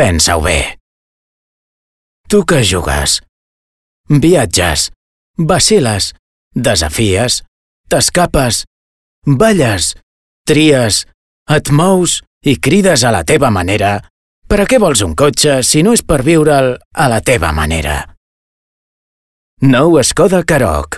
Pensa-ho bé. Tu que jugues, viatges, vaciles, desafies, t'escapes, balles, tries, et mous i crides a la teva manera, per a què vols un cotxe si no és per viure'l a la teva manera? Nou Escoda Caroc